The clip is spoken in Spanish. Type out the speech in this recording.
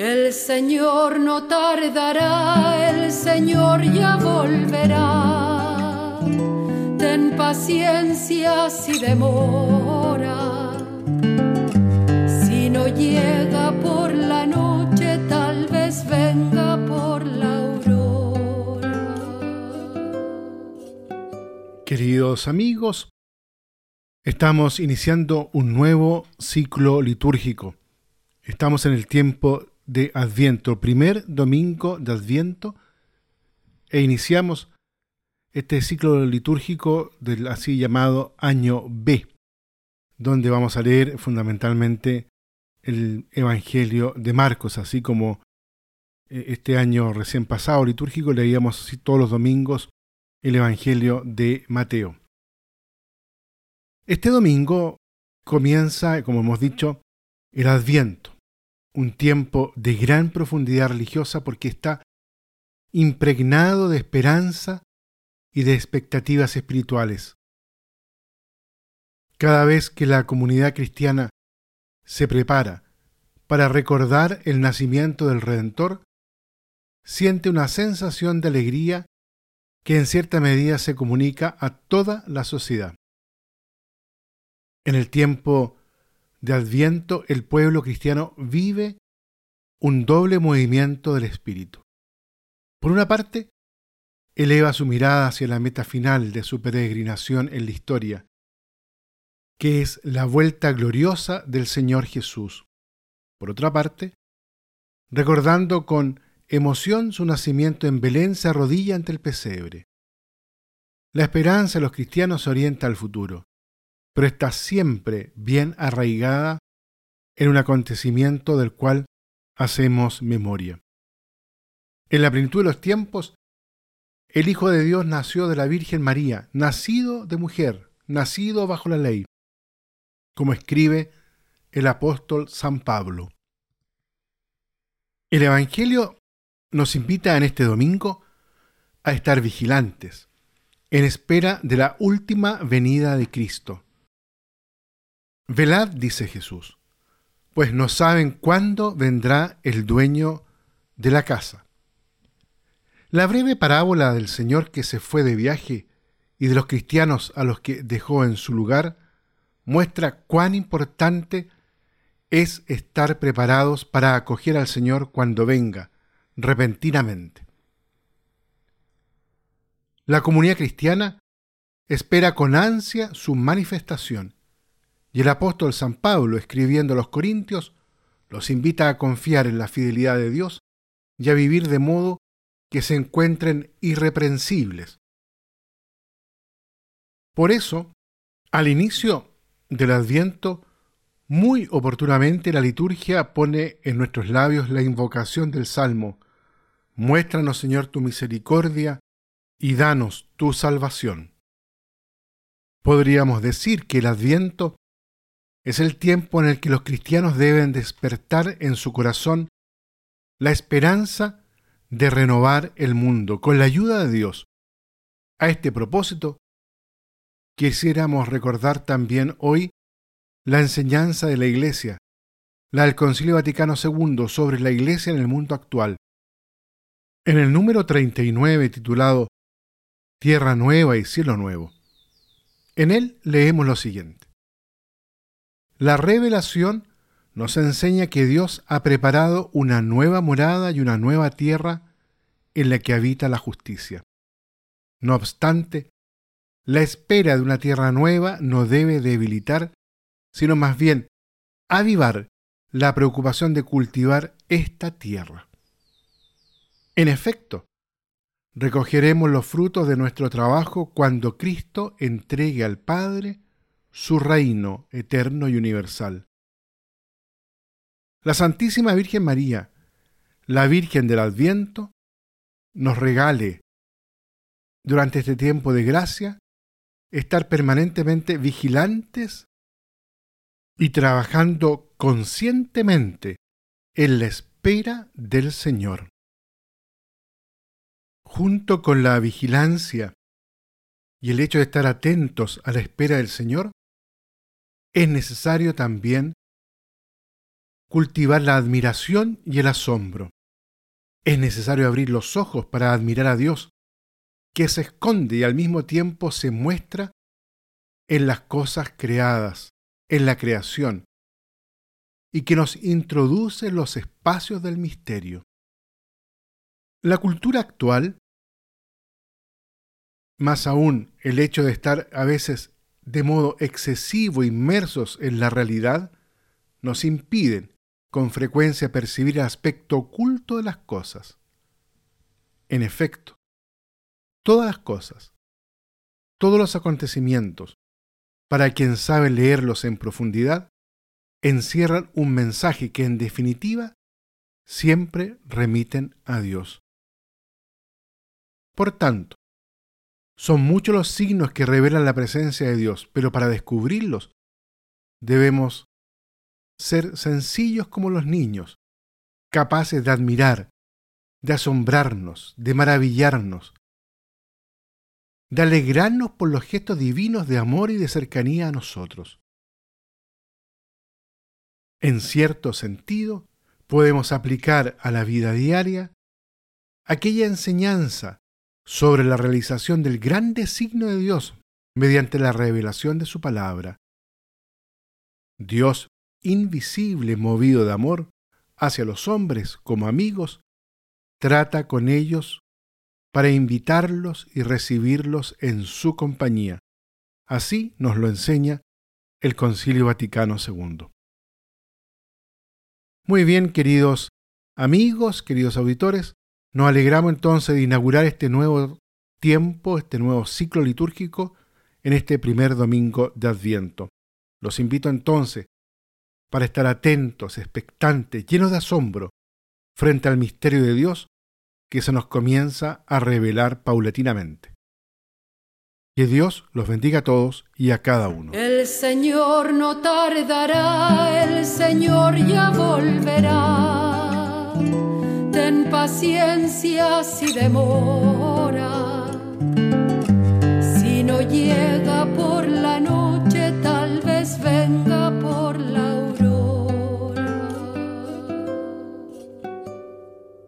El Señor no tardará, el Señor ya volverá. Ten paciencia si demora. Si no llega por la noche, tal vez venga por la aurora. Queridos amigos, estamos iniciando un nuevo ciclo litúrgico. Estamos en el tiempo de Adviento, primer domingo de Adviento, e iniciamos este ciclo litúrgico del así llamado año B, donde vamos a leer fundamentalmente el Evangelio de Marcos, así como eh, este año recién pasado litúrgico leíamos así todos los domingos el Evangelio de Mateo. Este domingo comienza, como hemos dicho, el Adviento un tiempo de gran profundidad religiosa porque está impregnado de esperanza y de expectativas espirituales. Cada vez que la comunidad cristiana se prepara para recordar el nacimiento del Redentor, siente una sensación de alegría que en cierta medida se comunica a toda la sociedad. En el tiempo de Adviento el pueblo cristiano vive un doble movimiento del espíritu. Por una parte, eleva su mirada hacia la meta final de su peregrinación en la historia, que es la vuelta gloriosa del Señor Jesús. Por otra parte, recordando con emoción su nacimiento en Belén, se arrodilla ante el pesebre. La esperanza de los cristianos se orienta al futuro pero está siempre bien arraigada en un acontecimiento del cual hacemos memoria. En la plenitud de los tiempos, el Hijo de Dios nació de la Virgen María, nacido de mujer, nacido bajo la ley, como escribe el apóstol San Pablo. El Evangelio nos invita en este domingo a estar vigilantes, en espera de la última venida de Cristo Velad, dice Jesús, pues no saben cuándo vendrá el dueño de la casa. La breve parábola del Señor que se fue de viaje y de los cristianos a los que dejó en su lugar muestra cuán importante es estar preparados para acoger al Señor cuando venga, repentinamente. La comunidad cristiana espera con ansia su manifestación y el apóstol San Pablo, escribiendo a los Corintios, los invita a confiar en la fidelidad de Dios y a vivir de modo que se encuentren irreprensibles. Por eso, al inicio del Adviento, muy oportunamente la liturgia pone en nuestros labios la invocación del Salmo, Muéstranos, Señor, tu misericordia y danos tu salvación. Podríamos decir que el Adviento es el tiempo en el que los cristianos deben despertar en su corazón la esperanza de renovar el mundo con la ayuda de Dios. A este propósito, quisiéramos recordar también hoy la enseñanza de la Iglesia, la del Concilio Vaticano II sobre la Iglesia en el mundo actual. En el número 39 titulado Tierra Nueva y Cielo Nuevo, en él leemos lo siguiente. La revelación nos enseña que Dios ha preparado una nueva morada y una nueva tierra en la que habita la justicia. No obstante, la espera de una tierra nueva no debe debilitar, sino más bien avivar la preocupación de cultivar esta tierra. En efecto, recogeremos los frutos de nuestro trabajo cuando Cristo entregue al Padre su reino eterno y universal. La Santísima Virgen María, la Virgen del Adviento, nos regale durante este tiempo de gracia estar permanentemente vigilantes y trabajando conscientemente en la espera del Señor. Junto con la vigilancia y el hecho de estar atentos a la espera del Señor, es necesario también cultivar la admiración y el asombro. Es necesario abrir los ojos para admirar a Dios, que se esconde y al mismo tiempo se muestra en las cosas creadas, en la creación, y que nos introduce en los espacios del misterio. La cultura actual, más aún el hecho de estar a veces de modo excesivo inmersos en la realidad, nos impiden con frecuencia percibir el aspecto oculto de las cosas. En efecto, todas las cosas, todos los acontecimientos, para quien sabe leerlos en profundidad, encierran un mensaje que en definitiva siempre remiten a Dios. Por tanto, son muchos los signos que revelan la presencia de Dios, pero para descubrirlos debemos ser sencillos como los niños, capaces de admirar, de asombrarnos, de maravillarnos, de alegrarnos por los gestos divinos de amor y de cercanía a nosotros. En cierto sentido, podemos aplicar a la vida diaria aquella enseñanza sobre la realización del grande signo de Dios mediante la revelación de su palabra. Dios invisible, movido de amor hacia los hombres como amigos, trata con ellos para invitarlos y recibirlos en su compañía. Así nos lo enseña el Concilio Vaticano II. Muy bien, queridos amigos, queridos auditores, nos alegramos entonces de inaugurar este nuevo tiempo, este nuevo ciclo litúrgico en este primer domingo de Adviento. Los invito entonces para estar atentos, expectantes, llenos de asombro frente al misterio de Dios que se nos comienza a revelar paulatinamente. Que Dios los bendiga a todos y a cada uno. El Señor no tardará, el Señor ya volverá. Ten paciencia si demora, si no llega